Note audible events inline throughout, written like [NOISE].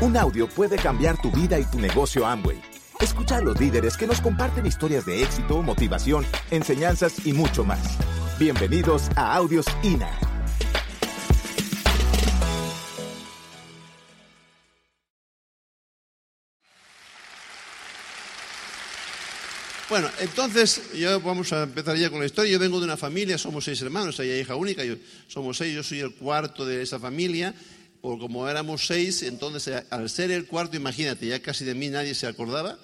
Un audio puede cambiar tu vida y tu negocio Amway. Escucha a los líderes que nos comparten historias de éxito, motivación, enseñanzas y mucho más. Bienvenidos a Audios INA. Bueno, entonces ya vamos a empezar ya con la historia. Yo vengo de una familia, somos seis hermanos, hay hija única, yo, somos seis, yo soy el cuarto de esa familia. Por como éramos seis, entonces eh, al ser el cuarto, imagínate, ya casi de mí nadie se acordaba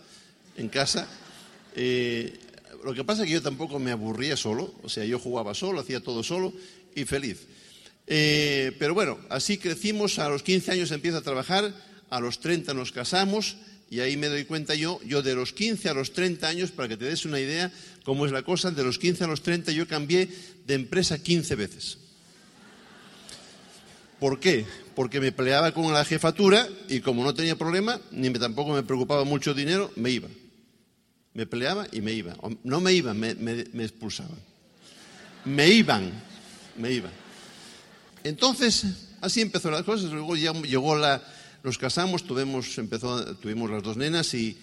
en casa. Eh, lo que pasa es que yo tampoco me aburría solo, o sea, yo jugaba solo, hacía todo solo y feliz. Eh, pero bueno, así crecimos, a los 15 años empiezo a trabajar, a los 30 nos casamos y ahí me doy cuenta yo, yo de los 15 a los 30 años, para que te des una idea cómo es la cosa, de los 15 a los 30 yo cambié de empresa 15 veces. ¿Por qué? Porque me peleaba con la jefatura y como no tenía problema, ni me, tampoco me preocupaba mucho dinero, me iba. Me peleaba y me iba. No me iban, me, me expulsaban. Me iban, me iban. Entonces, así empezó las cosas. Luego ya llegó la, nos casamos, tuvimos, empezó, tuvimos las dos nenas y,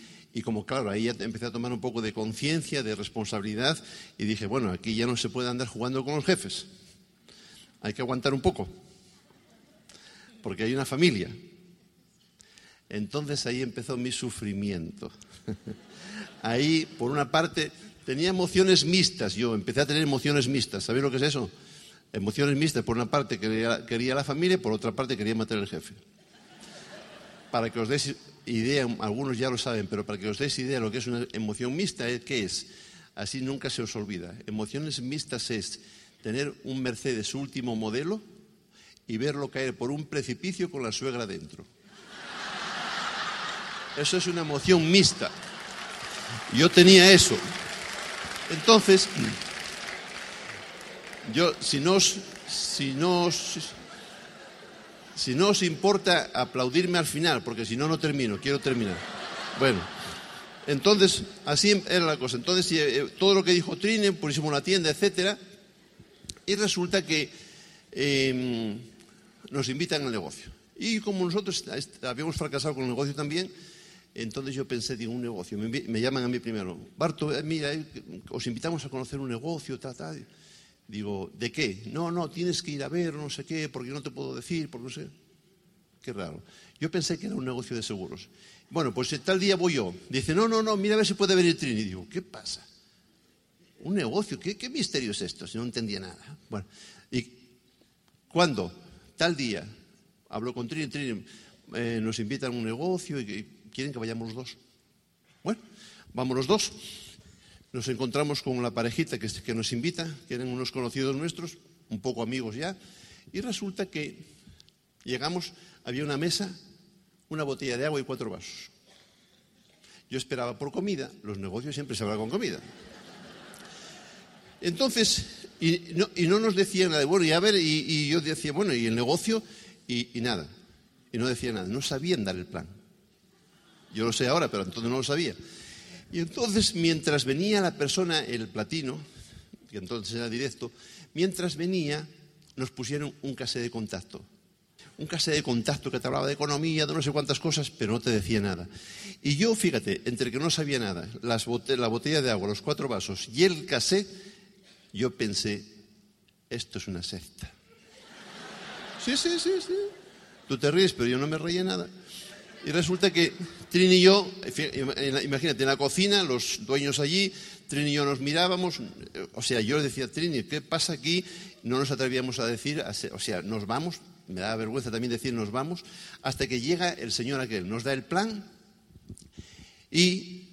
como claro, ahí ya empecé a tomar un poco de conciencia, de responsabilidad y dije, bueno, aquí ya no se puede andar jugando con los jefes. Hay que aguantar un poco, porque hay una familia. Entonces ahí empezó mi sufrimiento. [LAUGHS] Ahí, por una parte, tenía emociones mixtas. Yo empecé a tener emociones mixtas. ¿Sabéis lo que es eso? Emociones mixtas. Por una parte quería, la familia, por otra parte quería matar al jefe para que os deis idea, algunos ya lo saben, pero para que os deis idea de lo que es una emoción mixta, ¿qué es? Así nunca se os olvida. Emociones mixtas es tener un Mercedes último modelo y verlo caer por un precipicio con la suegra dentro. Eso es una emoción mixta. Yo tenía eso. Entonces, yo, si no, si no, si no os importa aplaudirme al final, porque si no, no termino, quiero terminar. Bueno, entonces, así era la cosa. Entonces, eh, todo lo que dijo Trine, pusimos la tienda, etcétera, y resulta que em, nos invitan al negocio. Y como nosotros habíamos fracasado con el negocio también, entonces yo pensé, digo, un negocio. Me, llaman a mí primero, Barto, eh, mira, eh, os invitamos a conocer un negocio, tal, tal. Digo, ¿de qué? No, no, tienes que ir a ver, no sé qué, porque no te puedo decir, porque no sé. Qué raro. Yo pensé que era un negocio de seguros. Bueno, pues tal día voy yo. Dice, no, no, no, mira a ver si puede venir Trini. Digo, ¿qué pasa? ¿Un negocio? ¿Qué, qué misterio es esto? Si no entendía nada. Bueno, ¿y cuándo? Tal día. Hablo con Trini, Trini, eh, nos invitan a un negocio y quieren que vayamos los dos. Bueno, vamos los dos nos encontramos con la parejita que, nos invita, que eran unos conocidos nuestros, un poco amigos ya, y resulta que llegamos, había una mesa, una botella de agua y cuatro vasos. Yo esperaba por comida, los negocios siempre se hablan con comida. Entonces, y no, nos decían nada, bueno, y a ver, y, yo decía, bueno, y el negocio, y, nada, y no decía nada, no sabían dar el plan. Yo lo sé ahora, pero entonces no lo sabía. Y entonces, mientras venía la persona, el platino, que entonces era directo, mientras venía, nos pusieron un cassette de contacto. Un cassette de contacto que te hablaba de economía, de no sé cuántas cosas, pero no te decía nada. Y yo, fíjate, entre que no sabía nada, la botella de agua, los cuatro vasos y el cassette, yo pensé, esto es una secta. Sí, sí, sí, sí. Tú te ríes, pero yo no me reía nada. Y resulta que Trini y yo, imagínate, en la cocina, los dueños allí, Trini y yo nos mirábamos, o sea, yo le decía, Trini, ¿qué pasa aquí? No nos atrevíamos a decir, o sea, nos vamos, me da vergüenza también decir nos vamos, hasta que llega el señor aquel, nos da el plan y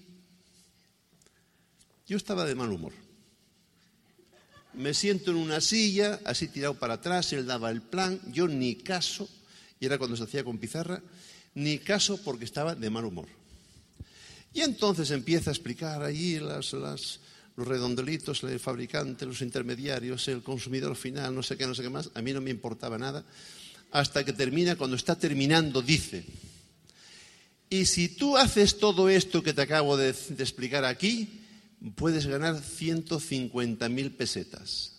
yo estaba de mal humor. Me siento en una silla, así tirado para atrás, él daba el plan, yo ni caso, y era cuando se hacía con pizarra, ni caso porque estaba de mal humor. Y entonces empieza a explicar allí las, los redondelitos, el fabricante, los intermediarios, el consumidor final, no sé qué, no sé qué más. A mí no me importaba nada. Hasta que termina, cuando está terminando, dice, y si tú haces todo esto que te acabo de explicar aquí, puedes ganar 150.000 pesetas.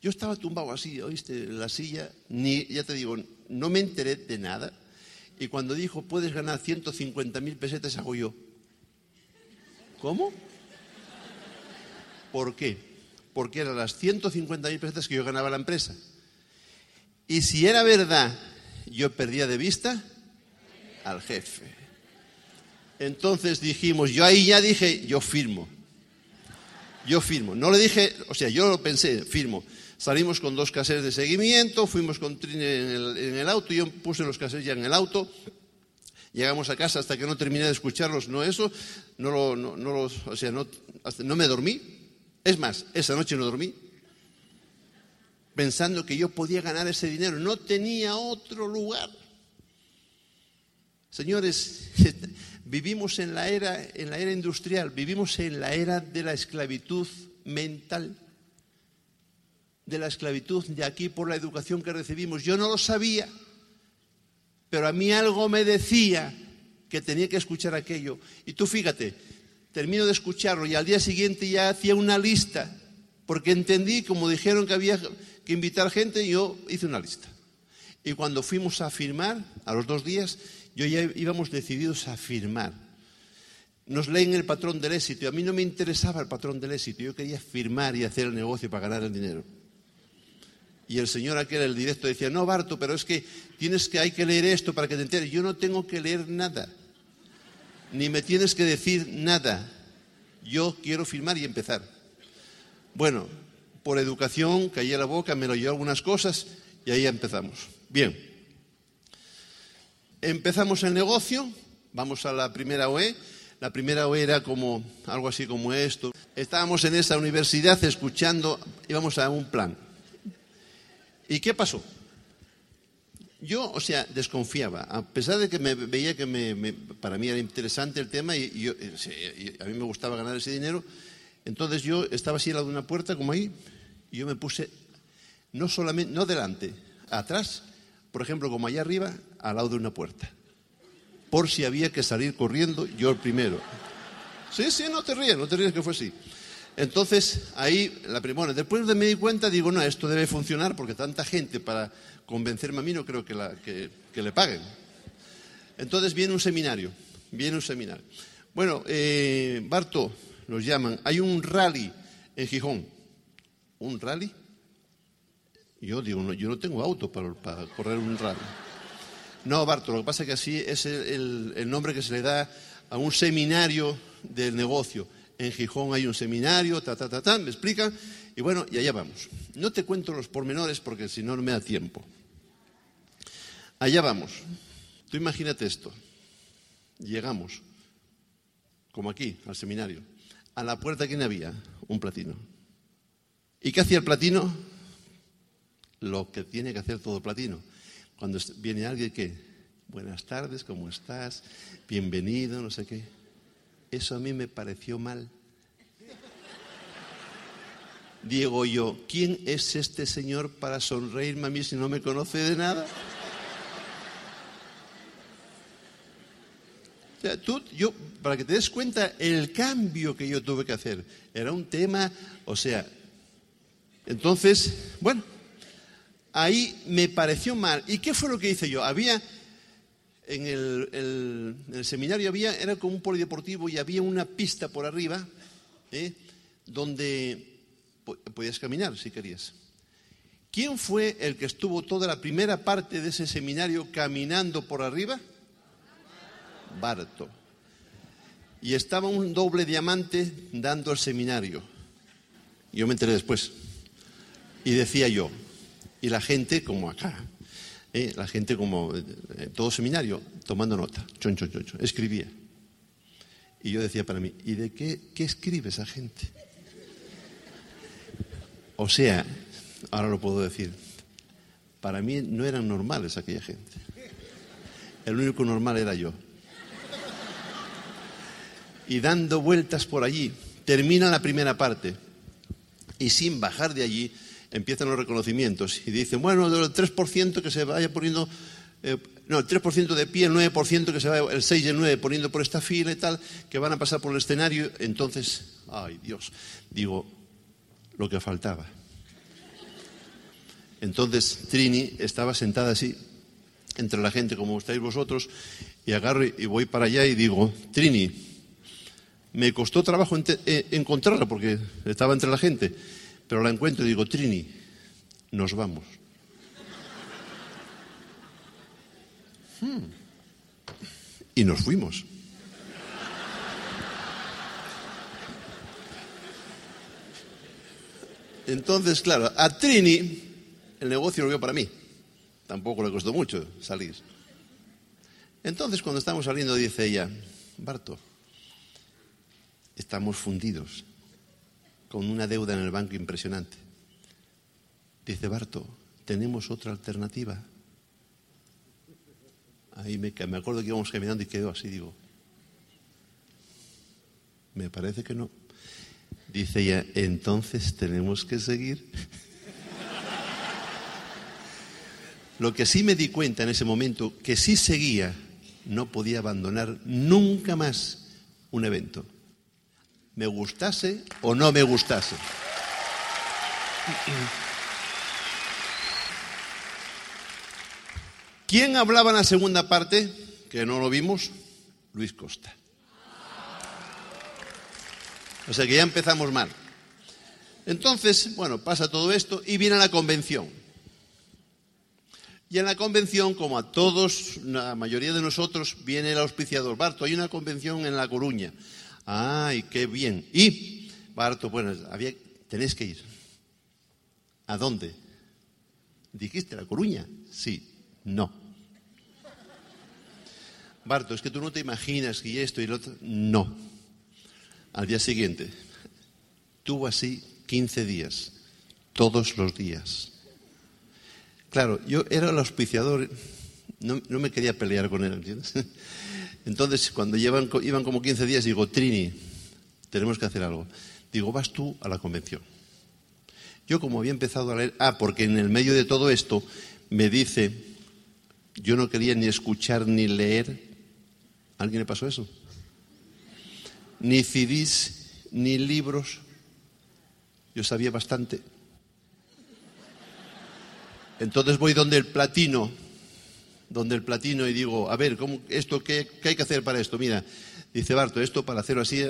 Yo estaba tumbado así, oíste, en la silla, ni, ya te digo, no me enteré de nada Y cuando dijo, puedes ganar 150.000 pesetas, hago yo. ¿Cómo? ¿Por qué? Porque eran las 150.000 pesetas que yo ganaba la empresa. Y si era verdad, yo perdía de vista al jefe. Entonces dijimos, yo ahí ya dije, yo firmo. Yo firmo. No le dije, o sea, yo lo pensé, firmo. Salimos con dos casetes de seguimiento, fuimos con Trine en el, en el auto, yo puse los casetes ya en el auto. Llegamos a casa hasta que no terminé de escucharlos, no eso, no, lo, no, no o sea, no, no me dormí. Es más, esa noche no dormí, pensando que yo podía ganar ese dinero. No tenía otro lugar. Señores, [LAUGHS] vivimos en la era, en la era industrial, vivimos en la era de la esclavitud mental, de la esclavitud de aquí por la educación que recibimos. Yo no lo sabía, pero a mí algo me decía que tenía que escuchar aquello. Y tú fíjate, termino de escucharlo y al día siguiente ya hacía una lista, porque entendí, como dijeron que había que invitar gente, yo hice una lista. Y cuando fuimos a firmar, a los dos días, yo ya íbamos decididos a firmar. Nos leen el patrón del éxito a mí no me interesaba el patrón del éxito, yo quería firmar y hacer el negocio para ganar el dinero. Y el señor aquel, el directo, decía, no, Barto, pero es que tienes que, hay que leer esto para que te enteres. Yo no tengo que leer nada, ni me tienes que decir nada. Yo quiero firmar y empezar. Bueno, por educación, caí a la boca, me lo llevó algunas cosas y ahí empezamos. Bien. Empezamos el negocio, vamos a la primera OE. La primera OE era como algo así como esto. Estábamos en esa universidad escuchando, íbamos a un plan. ¿Y qué pasó? Yo, o sea, desconfiaba, a pesar de que me veía que para mí era interesante el tema y, yo, y, a mí me gustaba ganar ese dinero, entonces yo estaba así al lado de una puerta, como ahí, y yo me puse, no solamente, no delante, atrás, por ejemplo, como allá arriba, al lado de una puerta. Por si había que salir corriendo, yo el primero. Sí, sí, no te ríes, no te ríes que fue así. Entonces, ahí, la primera, después de me di cuenta, digo, no, esto debe funcionar porque tanta gente para convencerme a mí no creo que, que, le paguen. Entonces viene un seminario, viene un seminario. Bueno, eh, Barto, nos llaman, hay un rally en Gijón. ¿Un rally? Yo digo, no, yo no tengo auto para, correr un rally. No, Barto, lo que pasa es que así es el, nombre que se le da a un seminario del negocio en Gijón hay un seminario, ta, ta, ta, ta, me explican, y bueno, y allá vamos. No te cuento los pormenores porque si no, no me da tiempo. Allá vamos. Tú imagínate esto. Llegamos, como aquí, al seminario. A la puerta, ¿quién había? Un platino. ¿Y qué hacía el platino? Lo que tiene que hacer todo platino. Cuando viene alguien que, buenas tardes, ¿cómo estás? Bienvenido, no sé qué. Eso a mí me pareció mal. Digo yo, ¿quién es este señor para sonreírme a mí si no me conoce de nada? O sea, tú, yo, para que te des cuenta el cambio que yo tuve que hacer, era un tema, o sea, entonces, bueno, ahí me pareció mal. ¿Y qué fue lo que hice yo? Había en el, seminario había, era como un polideportivo y había una pista por arriba ¿eh? donde podías caminar si querías. ¿Quién fue el que estuvo toda la primera parte de ese seminario caminando por arriba? Barto. Y estaba un doble diamante dando el seminario. Yo me enteré después. Y decía yo, y la gente como acá, eh, la gente como eh, todo seminario, tomando nota, chon, chon, chon, chon, escribía. Y yo decía para mí, ¿y de qué, qué escribe esa gente? O sea, ahora lo puedo decir, para mí no eran normales aquella gente. El único normal era yo. Y dando vueltas por allí, termina la primera parte. Y sin bajar de allí, empiezan los reconocimientos y dicen, bueno, del 3% que se vaya poniendo, eh, no, el 3% de pie, el 9% que se vaya, el 6 y el 9 poniendo por esta fila y tal, que van a pasar por el escenario, entonces, ay Dios, digo, lo que faltaba. Entonces Trini estaba sentada así entre la gente como estáis vosotros y agarro y voy para allá y digo, Trini, me costó trabajo eh, encontrarla porque estaba entre la gente, pero la encuentro y digo, Trini, nos vamos. Hmm. Y nos fuimos. Entonces, claro, a Trini el negocio lo vio para mí. Tampoco le costó mucho salir. Entonces, cuando estamos saliendo, dice ella, Barto, estamos fundidos con una deuda en el banco impresionante. Dice Barto, tenemos otra alternativa. Ahí me, me acuerdo que íbamos caminando y quedó así, digo, me parece que no. Dice ella, entonces tenemos que seguir. [LAUGHS] Lo que sí me di cuenta en ese momento, que si seguía, no podía abandonar nunca más un evento. Me gustase o no me gustase. ¿Quién hablaba en la segunda parte? Que no lo vimos. Luis Costa. O sea que ya empezamos mal. Entonces, bueno, pasa todo esto y viene la convención. Y en la convención, como a todos, la mayoría de nosotros, viene el auspiciador. Barto, hay una convención en La Coruña. ¡Ay, qué bien! Y, Barto, bueno, había, tenéis que ir. ¿A dónde? ¿Dijiste La Coruña? Sí, no. Barto, es que tú no te imaginas que esto y lo otro. No. Al día siguiente, tuvo así 15 días, todos los días. Claro, yo era el auspiciador, no, me quería pelear con él, ¿entiendes? Entonces, cuando llevan, iban como 15 días, digo, Trini, tenemos que hacer algo. Digo, vas tú a la convención. Yo como había empezado a leer, ah, porque en el medio de todo esto me dice, yo no quería ni escuchar ni leer. ¿Alguien le pasó eso? Ni CDs, ni libros. Yo sabía bastante. Entonces voy donde el platino, donde el platino y digo, a ver, ¿cómo, esto, qué, hay que hacer para esto? Mira, dice Barto, esto para hacerlo así,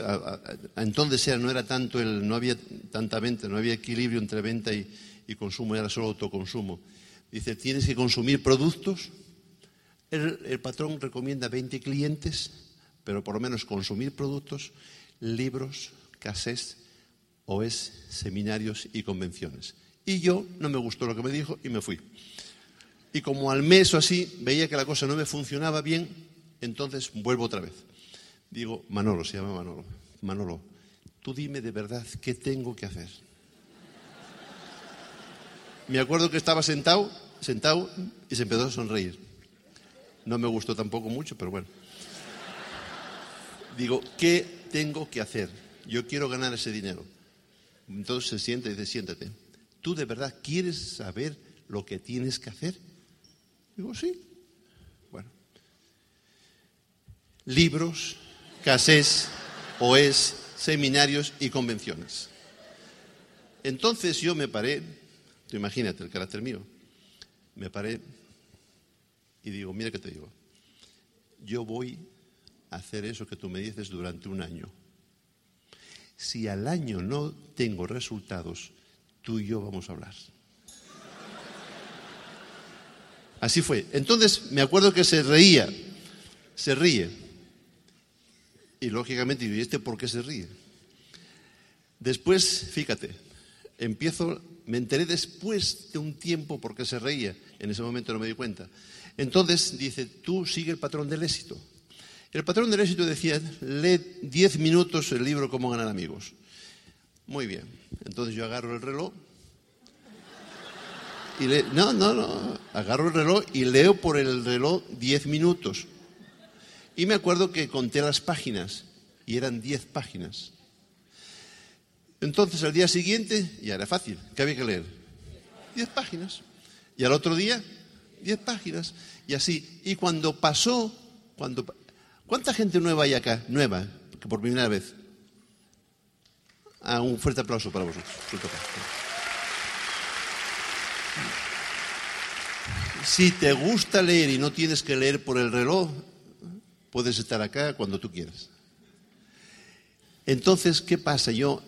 entonces no era tanto el, no había tanta venta, no había equilibrio entre venta y, consumo, era solo autoconsumo. Dice, tienes que consumir productos. El, patrón recomienda 20 clientes, pero por lo menos consumir productos, libros, casés, OES, seminarios y convenciones. Y yo no me gustó lo que me dijo y me fui. Y como al mes o así veía que la cosa no me funcionaba bien, entonces vuelvo otra vez. Digo, Manolo, se llama Manolo. Manolo, tú dime de verdad qué tengo que hacer. Me acuerdo que estaba sentado, sentado y se empezó a sonreír. No me gustó tampoco mucho, pero bueno. Digo, ¿qué tengo que hacer? Yo quiero ganar ese dinero. Entonces se siente y dice, siéntate. ¿tú de verdad quieres saber lo que tienes que hacer? Digo, sí. Bueno. Libros, casés, OES, seminarios y convenciones. Entonces yo me paré, tú imagínate el carácter mío, me paré y digo, mira que te digo, yo voy a hacer eso que tú me dices durante un año. Si al año no tengo resultados, tú y yo vamos a hablar. Así fue. Entonces me acuerdo que se reía, se ríe. Y lógicamente, ¿y este por qué se ríe? Después, fíjate, empiezo, me enteré después de un tiempo por qué se reía. En ese momento no me di cuenta. Entonces dice, tú sigue el patrón del éxito. El patrón del éxito decía, lee 10 minutos el libro Cómo ganar amigos. Muy bien. Entonces yo agarro el reloj y le, no, no, no, agarro el reloj y leo por el reloj 10 minutos. Y me acuerdo que conté las páginas y eran 10 páginas. Entonces al día siguiente ya era fácil, ¿qué había que leer? 10 páginas. Y al otro día, 10 páginas. Y así. Y cuando pasó, cuando, ¿cuánta gente nueva hay acá? Nueva, que por primera vez. Ah, un fuerte aplauso para vosotros. Si te gusta leer y no tienes que leer por el reloj, puedes estar acá cuando tú quieras. Entonces, ¿qué pasa? Yo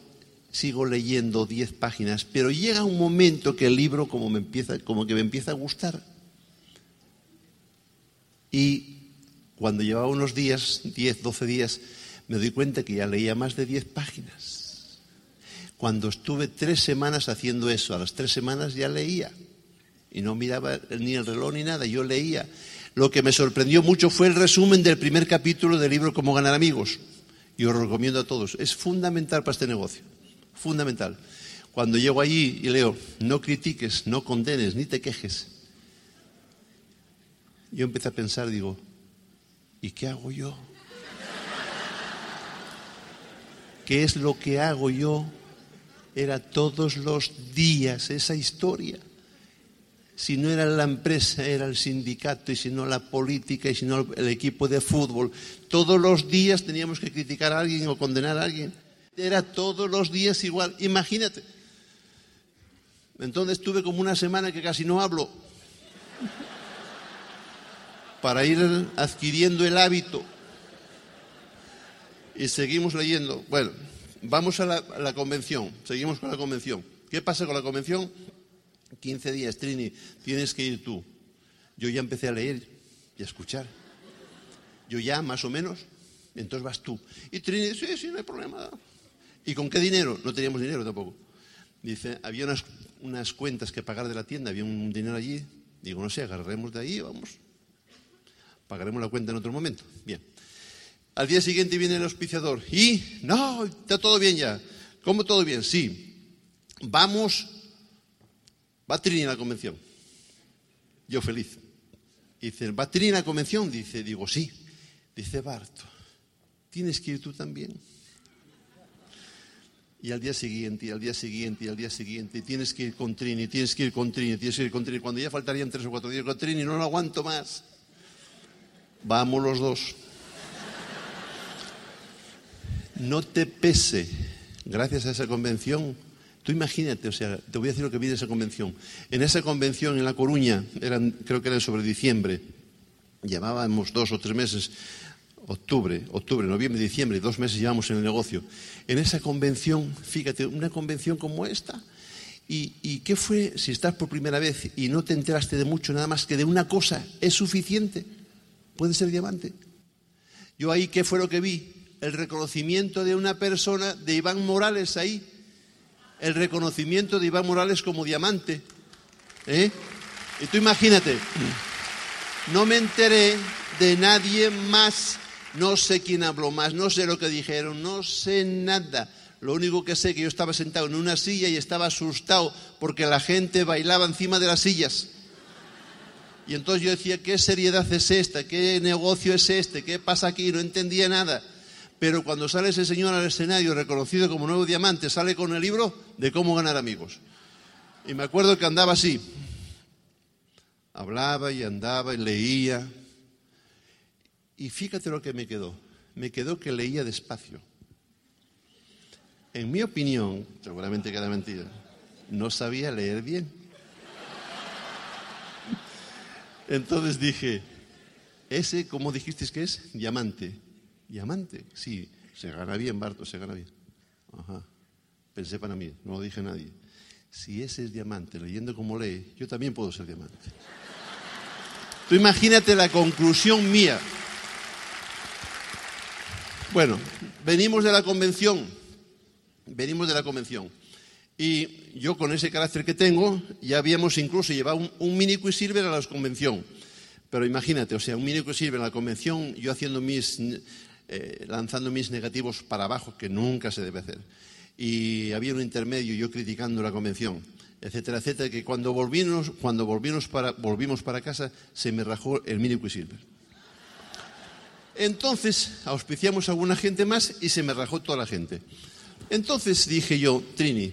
sigo leyendo 10 páginas, pero llega un momento que el libro como, me empieza, como que me empieza a gustar. Y cuando llevaba unos días, 10, 12 días, me doy cuenta que ya leía más de 10 páginas. Cuando estuve tres semanas haciendo eso, a las tres semanas ya leía. Y no miraba ni el reloj ni nada, yo leía. Lo que me sorprendió mucho fue el resumen del primer capítulo del libro Cómo ganar amigos. Y os recomiendo a todos. Es fundamental para este negocio. Fundamental. Cuando llego allí y leo, no critiques, no condenes, ni te quejes. Yo empecé a pensar, digo, ¿y qué hago yo? ¿Qué es lo que hago yo? Era todos los días esa historia. Si no era la empresa, era el sindicato, y si no la política, y si no el equipo de fútbol. Todos los días teníamos que criticar a alguien o condenar a alguien. Era todos los días igual. Imagínate. Entonces tuve como una semana que casi no hablo. Para ir adquiriendo el hábito. Y seguimos leyendo. Bueno, vamos a la, a la convención. Seguimos con la convención. ¿Qué pasa con la convención? 15 días, Trini, tienes que ir tú. Yo ya empecé a leer y a escuchar. Yo ya, más o menos, entonces vas tú. Y Trini, sí, sí, no hay problema. ¿Y con qué dinero? No teníamos dinero tampoco. Dice, había unas, unas cuentas que pagar de la tienda, había un dinero allí. Digo, no sé, agarraremos de ahí, vamos. Pagaremos la cuenta en otro momento. Bien. Al día siguiente viene el auspiciador. Y, no, está todo bien ya. ¿Cómo todo bien? Sí. Vamos ¿Va Trini a la convención? Yo feliz. Dice, ¿va Trini a la convención? Dice, digo, sí. Dice Barto, ¿tienes que ir tú también? Y al día siguiente, y al día siguiente, y al día siguiente, tienes que ir con Trini, tienes que ir con Trini, tienes que ir con Trini. Cuando ya faltarían tres o cuatro días con Trini, no lo aguanto más. Vamos los dos. No te pese, gracias a esa convención, Tú imagínate, o sea, te voy a decir lo que vi de esa convención. En esa convención en La Coruña, creo que era sobre diciembre, llevábamos dos o tres meses, octubre, octubre, noviembre, diciembre, dos meses llevamos en el negocio. En esa convención, fíjate, una convención como esta, ¿Y, ¿Y, qué fue si estás por primera vez y no te enteraste de mucho, nada más que de una cosa? ¿Es suficiente? ¿Puede ser diamante? Yo ahí, ¿qué fue lo que vi? El reconocimiento de una persona, de Iván Morales ahí, el reconocimiento de Iván Morales como diamante. ¿eh? Y tú imagínate, no me enteré de nadie más, no sé quién habló más, no sé lo que dijeron, no sé nada. Lo único que sé es que yo estaba sentado en una silla y estaba asustado porque la gente bailaba encima de las sillas. Y entonces yo decía, ¿qué seriedad es esta? ¿Qué negocio es este? ¿Qué pasa aquí? No entendía nada. Pero cuando sale ese señor al escenario reconocido como nuevo diamante, sale con el libro de cómo ganar amigos. Y me acuerdo que andaba así. Hablaba y andaba y leía. Y fíjate lo que me quedó. Me quedó que leía despacio. En mi opinión, seguramente que era mentira, no sabía leer bien. Entonces dije, ese, ¿cómo dijiste que es? Diamante. Diamante, sí, se gana bien, Barto, se gana bien. Ajá. Pensé para mí, no lo dije a nadie. Si ese es diamante, leyendo como lee, yo también puedo ser diamante. Tú imagínate la conclusión mía. Bueno, venimos de la convención, venimos de la convención. Y yo con ese carácter que tengo, ya habíamos incluso llevado un, un mini quisilver a la convención. Pero imagínate, o sea, un mini quisilver en la convención, yo haciendo mis eh, lanzando mis negativos para abajo, que nunca se debe hacer. Y había un intermedio, yo criticando la convención, etcétera, etcétera, que cuando volvimos, cuando volvimos para, volvimos para casa se me rajó el mini Quisilver. Entonces auspiciamos a alguna gente más y se me rajó toda la gente. Entonces dije yo, Trini,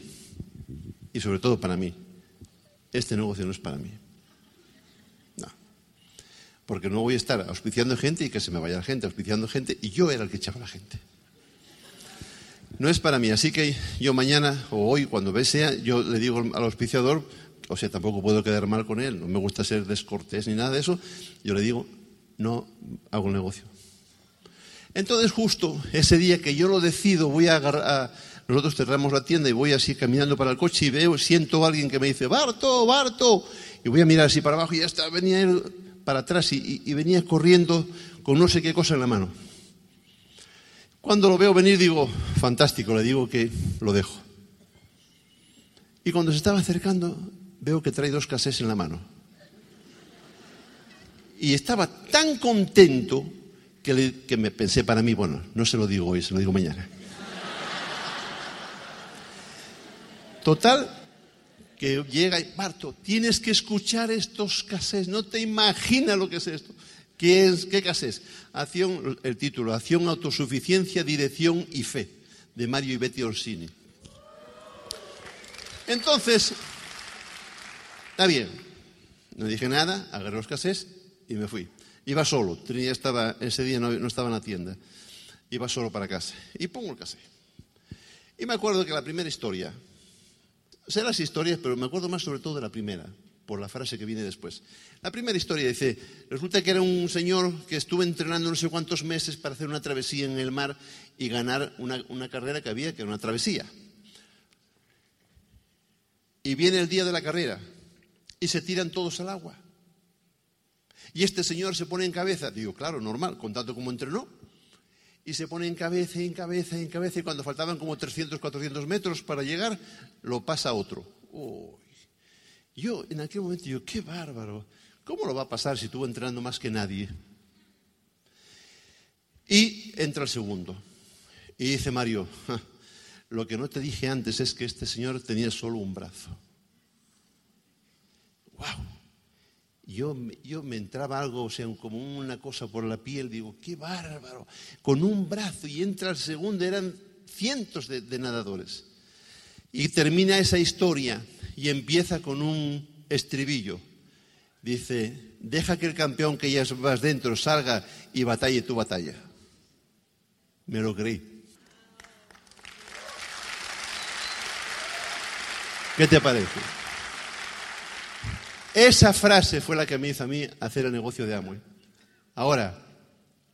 y sobre todo para mí, este negocio no es para mí porque no voy a estar auspiciando gente y que se me vaya la gente, auspiciando gente, y yo era el que echaba la gente. No es para mí, así que yo mañana o hoy, cuando sea, yo le digo al auspiciador o sea, tampoco puedo quedar mal con él, no me gusta ser descortés ni nada de eso, yo le digo, no hago el negocio. Entonces justo ese día que yo lo decido, voy a agarrar, nosotros cerramos la tienda y voy así caminando para el coche y veo, siento a alguien que me dice, Barto, Barto, y voy a mirar así para abajo y ya está, venía él para atrás y, venía corriendo con no sé qué cosa en la mano. Cuando lo veo venir digo, fantástico, le digo que lo dejo. Y cuando se estaba acercando, veo que trae dos casés en la mano. Y estaba tan contento que, que, me pensé para mí, bueno, no se lo digo hoy, se lo digo mañana. Total, que llega y, Barto, tienes que escuchar estos casés, no te imaginas lo que es esto. ¿Qué, es, qué casés? Acción, el título, Acción, Autosuficiencia, Dirección y Fe, de Mario y Betty Orsini. Entonces, está bien, no dije nada, agarré los casés y me fui. Iba solo, Trini estaba, ese día no, no, estaba en la tienda, iba solo para casa. Y pongo el casé. Y me acuerdo que la primera historia, sé las historias, pero me acuerdo más sobre todo de la primera, por la frase que viene después. La primera historia dice, resulta que era un señor que estuvo entrenando no sé cuántos meses para hacer una travesía en el mar y ganar una, una carrera que había, que era una travesía. Y viene el día de la carrera y se tiran todos al agua. Y este señor se pone en cabeza, digo, claro, normal, con tanto como entrenó. Y se pone en cabeza, en cabeza, en cabeza, y cuando faltaban como 300, 400 metros para llegar, lo pasa otro. Oh. Yo en aquel momento digo, qué bárbaro, ¿cómo lo va a pasar si estuvo entrenando más que nadie? Y entra el segundo. Y dice Mario, lo que no te dije antes es que este señor tenía solo un brazo. ¡Wow! Yo, yo, me entraba algo, o sea, como una cosa por la piel, digo, qué bárbaro, con un brazo y entra el segundo, eran cientos de, de nadadores. Y termina esa historia y empieza con un estribillo. Dice, deja que el campeón que ya vas dentro salga y batalle tu batalla. Me lo creí. ¿Qué te parece? Esa frase fue la que me hizo a mí hacer el negocio de Amway. Ahora,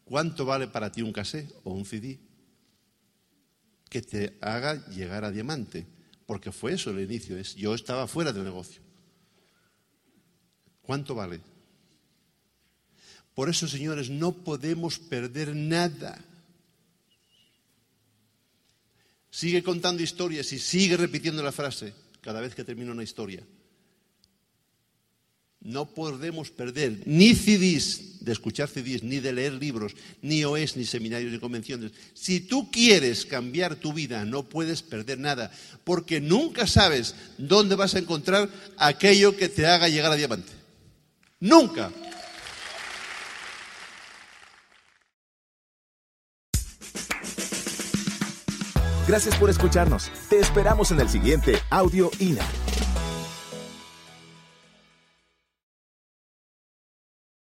¿cuánto vale para ti un casé o un CD? Que te haga llegar a diamante. Porque fue eso el inicio. Es, yo estaba fuera del negocio. ¿Cuánto vale? Por eso, señores, no podemos perder nada. Sigue contando historias y sigue repitiendo la frase cada vez que termina una historia. No podemos perder ni CDs, de escuchar CDs, ni de leer libros, ni OES, ni seminarios, ni convenciones. Si tú quieres cambiar tu vida, no puedes perder nada, porque nunca sabes dónde vas a encontrar aquello que te haga llegar a diamante. Nunca. Gracias por escucharnos. Te esperamos en el siguiente Audio INA.